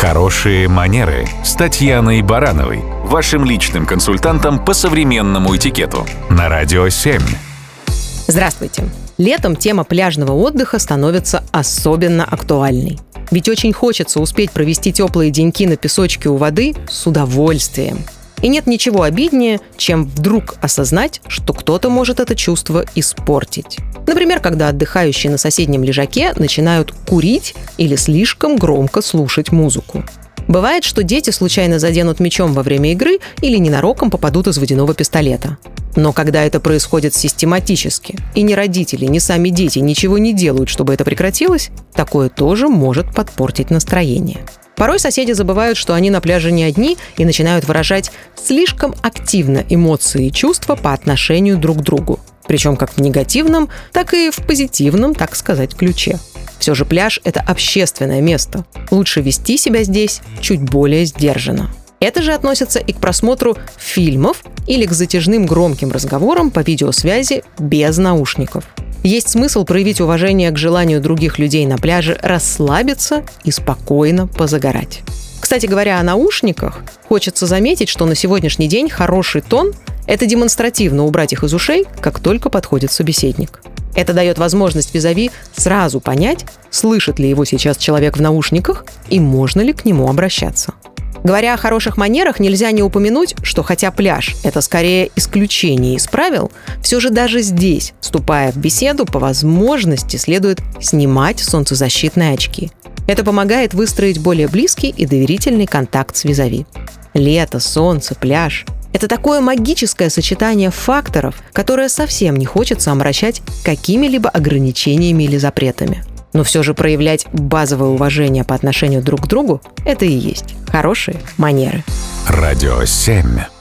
Хорошие манеры с Татьяной Барановой, вашим личным консультантом по современному этикету на Радио 7. Здравствуйте. Летом тема пляжного отдыха становится особенно актуальной. Ведь очень хочется успеть провести теплые деньки на песочке у воды с удовольствием. И нет ничего обиднее, чем вдруг осознать, что кто-то может это чувство испортить. Например, когда отдыхающие на соседнем лежаке начинают курить или слишком громко слушать музыку. Бывает, что дети случайно заденут мечом во время игры или ненароком попадут из водяного пистолета. Но когда это происходит систематически, и ни родители, ни сами дети ничего не делают, чтобы это прекратилось, такое тоже может подпортить настроение. Порой соседи забывают, что они на пляже не одни и начинают выражать слишком активно эмоции и чувства по отношению друг к другу. Причем как в негативном, так и в позитивном, так сказать, ключе. Все же пляж – это общественное место. Лучше вести себя здесь чуть более сдержанно. Это же относится и к просмотру фильмов или к затяжным громким разговорам по видеосвязи без наушников. Есть смысл проявить уважение к желанию других людей на пляже расслабиться и спокойно позагорать. Кстати говоря, о наушниках, хочется заметить, что на сегодняшний день хороший тон – это демонстративно убрать их из ушей, как только подходит собеседник. Это дает возможность визави сразу понять, слышит ли его сейчас человек в наушниках и можно ли к нему обращаться. Говоря о хороших манерах, нельзя не упомянуть, что хотя пляж – это скорее исключение из правил, все же даже здесь, вступая в беседу, по возможности следует снимать солнцезащитные очки. Это помогает выстроить более близкий и доверительный контакт с визави. Лето, солнце, пляж – это такое магическое сочетание факторов, которое совсем не хочется омрачать какими-либо ограничениями или запретами. Но все же проявлять базовое уважение по отношению друг к другу – это и есть хорошие манеры. Радио 7.